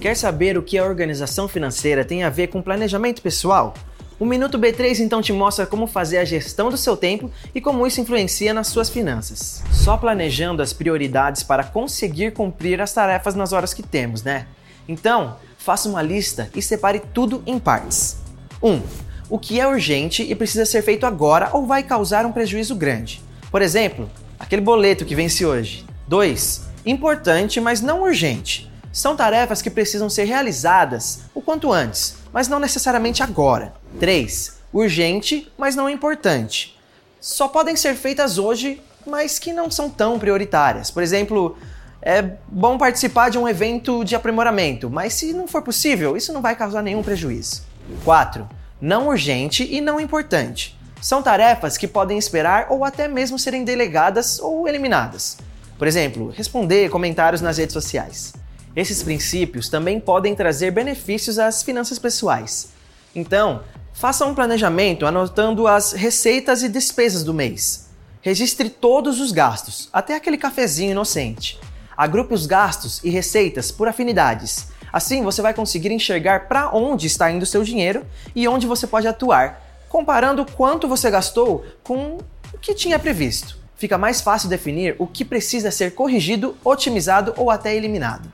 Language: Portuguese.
Quer saber o que a organização financeira tem a ver com planejamento pessoal? O Minuto B3 então te mostra como fazer a gestão do seu tempo e como isso influencia nas suas finanças. Só planejando as prioridades para conseguir cumprir as tarefas nas horas que temos, né? Então, faça uma lista e separe tudo em partes. 1. Um, o que é urgente e precisa ser feito agora ou vai causar um prejuízo grande. Por exemplo, aquele boleto que vence hoje. 2. Importante, mas não urgente. São tarefas que precisam ser realizadas o quanto antes, mas não necessariamente agora. 3. Urgente, mas não importante. Só podem ser feitas hoje, mas que não são tão prioritárias. Por exemplo, é bom participar de um evento de aprimoramento, mas se não for possível, isso não vai causar nenhum prejuízo. 4. Não urgente e não importante. São tarefas que podem esperar ou até mesmo serem delegadas ou eliminadas. Por exemplo, responder comentários nas redes sociais. Esses princípios também podem trazer benefícios às finanças pessoais. Então, faça um planejamento anotando as receitas e despesas do mês. Registre todos os gastos, até aquele cafezinho inocente. Agrupe os gastos e receitas por afinidades. Assim você vai conseguir enxergar para onde está indo o seu dinheiro e onde você pode atuar, comparando quanto você gastou com o que tinha previsto. Fica mais fácil definir o que precisa ser corrigido, otimizado ou até eliminado.